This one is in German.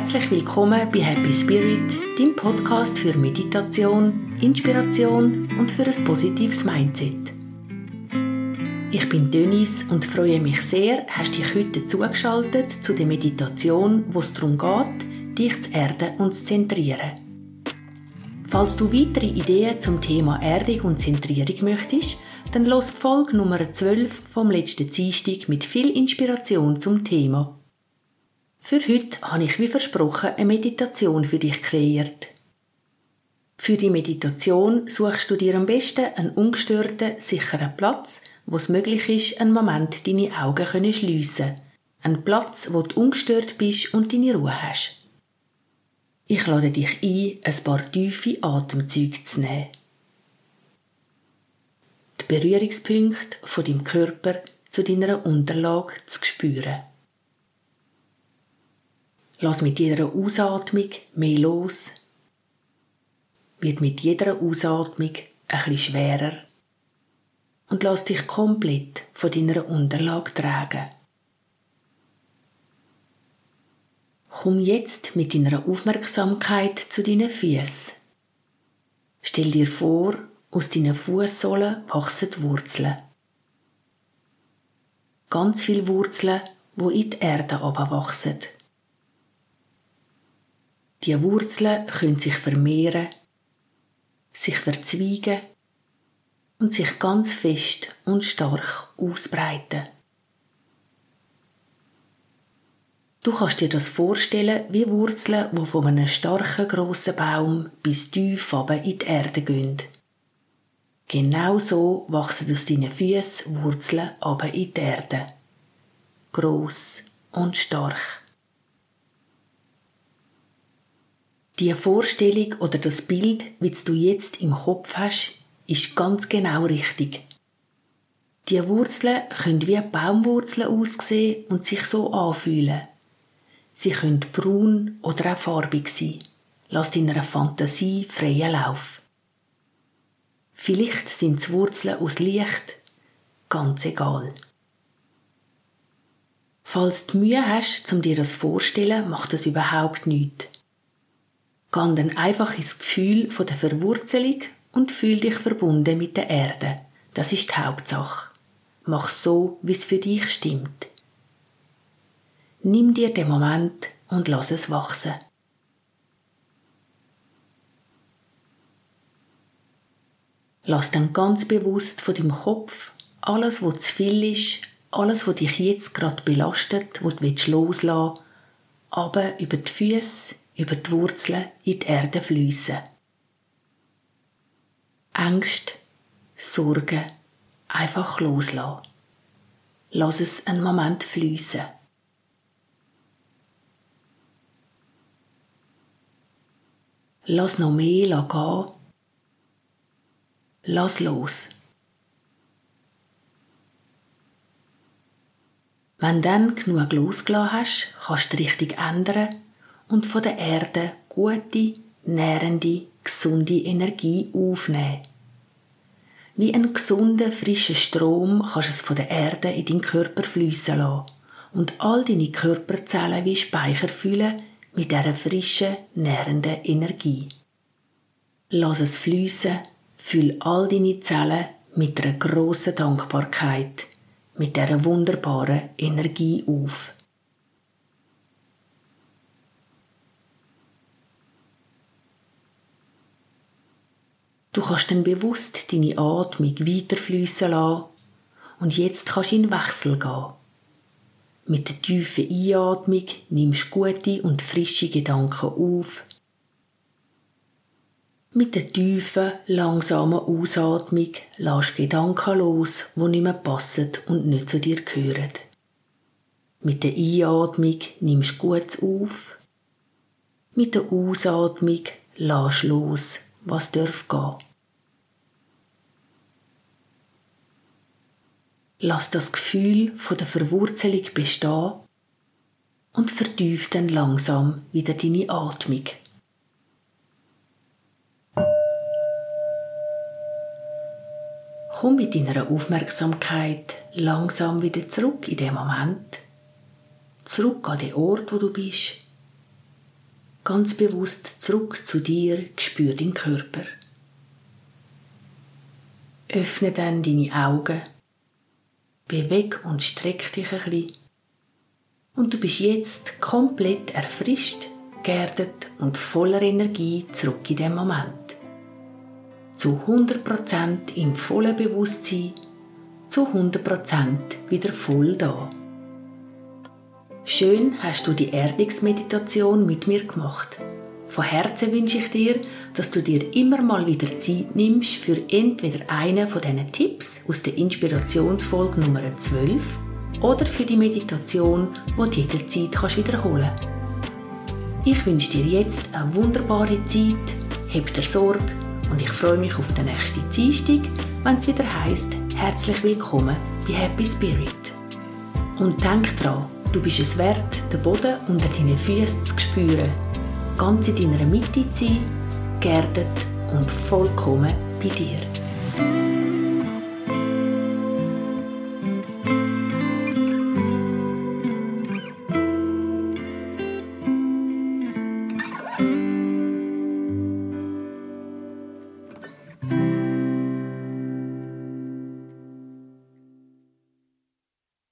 Herzlich willkommen bei Happy Spirit, dem Podcast für Meditation, Inspiration und für ein positives Mindset. Ich bin Dennis und freue mich sehr, hast dich heute zugeschaltet zu der Meditation, wo es darum geht, dich zu erden und zu zentrieren. Falls du weitere Ideen zum Thema Erdung und Zentrierung möchtest, dann los Folge Nummer 12 vom letzten Dienstag mit viel Inspiration zum Thema. Für heute habe ich wie versprochen eine Meditation für dich kreiert. Für die Meditation suchst du dir am besten einen ungestörten, sicheren Platz, wo es möglich ist, einen Moment deine Augen können schliessen. Ein Platz, wo du ungestört bist und deine Ruhe hast. Ich lade dich ein, ein paar tiefe Atemzüge zu nehmen. Die Berührungspunkte von deinem Körper zu deiner Unterlage zu spüren. Lass mit jeder Ausatmung mehr los. Wird mit jeder Ausatmung ein schwerer. Und lass dich komplett von deiner Unterlage tragen. Komm jetzt mit deiner Aufmerksamkeit zu deinen Füßen. Stell dir vor, aus deinen Fußsohlen wachsen Wurzeln. Ganz viele Wurzeln, wo in die Erde wachsen. Die Wurzeln können sich vermehren, sich verzweigen und sich ganz fest und stark ausbreiten. Du kannst dir das vorstellen wie Wurzeln, die von einem starken grossen Baum bis tief in die Erde gehen. Genau so wachsen aus deinen Füßen Wurzeln aber in die Erde. Gross und stark. Die Vorstellung oder das Bild, wie du jetzt im Kopf hast, ist ganz genau richtig. Die Wurzeln können wie Baumwurzeln aussehen und sich so anfühlen. Sie können braun oder auch farbig sein. Lass deiner Fantasie freien Lauf. Vielleicht sind es Wurzeln aus Licht, ganz egal. Falls du Mühe hast, um dir das vorzustellen, macht das überhaupt nichts. Geh dann einfach ins Gefühl von der Verwurzelung und fühl dich verbunden mit der Erde. Das ist die Hauptsache. Mach so, wie es für dich stimmt. Nimm dir den Moment und lass es wachsen. Lass dann ganz bewusst von deinem Kopf alles, was zu viel ist, alles, was dich jetzt gerade belastet, was du loslassen willst, aber über die Füße, über die Wurzeln in die Erde fließen. Angst, Sorgen einfach loslassen. Lass es einen Moment fließen. Lass noch mehr gehen. Lass los. Wenn du dann genug losgelassen hast, kannst du die Richtung ändern und von der Erde gute, nährende, gesunde Energie aufnehmen. Wie ein gesunder, frischer Strom kannst du es von der Erde in deinen Körper fließen lassen und all deine Körperzellen wie Speicher füllen mit dieser frischen, nährenden Energie. Lass es fließen, füll all deine Zellen mit einer grossen Dankbarkeit, mit dieser wunderbaren Energie auf. Du kannst dann bewusst deine Atmung weiterfließen lassen und jetzt kannst du in Wechsel gehen. Mit der tiefen Einatmung nimmst du gute und frische Gedanken auf. Mit der tiefen, langsamen Ausatmung lässt Gedanken los, die nicht mehr passen und nicht zu dir gehören. Mit der Einatmung nimmst du Gutes auf. Mit der Ausatmung lässt los, was darf gehen. Lass das Gefühl von der Verwurzelung bestehen und vertief dann langsam wieder deine Atmung. Komm mit deiner Aufmerksamkeit langsam wieder zurück in den Moment, zurück an den Ort, wo du bist ganz bewusst zurück zu dir, spür deinen Körper. Öffne dann deine Augen, beweg und streck dich ein bisschen. Und du bist jetzt komplett erfrischt, geerdet und voller Energie zurück in den Moment. Zu 100% im vollen Bewusstsein, zu 100% wieder voll da. Schön hast du die Erdungsmeditation mit mir gemacht. Von Herzen wünsche ich dir, dass du dir immer mal wieder Zeit nimmst für entweder einen von diesen Tipps aus der Inspirationsfolge Nummer 12 oder für die Meditation, die du jederzeit kannst wiederholen Ich wünsche dir jetzt eine wunderbare Zeit, hab dir Sorge und ich freue mich auf den nächsten Dienstag, wenn es wieder heißt Herzlich willkommen bei Happy Spirit. Und denk dran, Du bist es wert, den Boden unter deinen Füßen zu spüren, ganz in deiner Mitte zu sein, geerdet und vollkommen bei dir.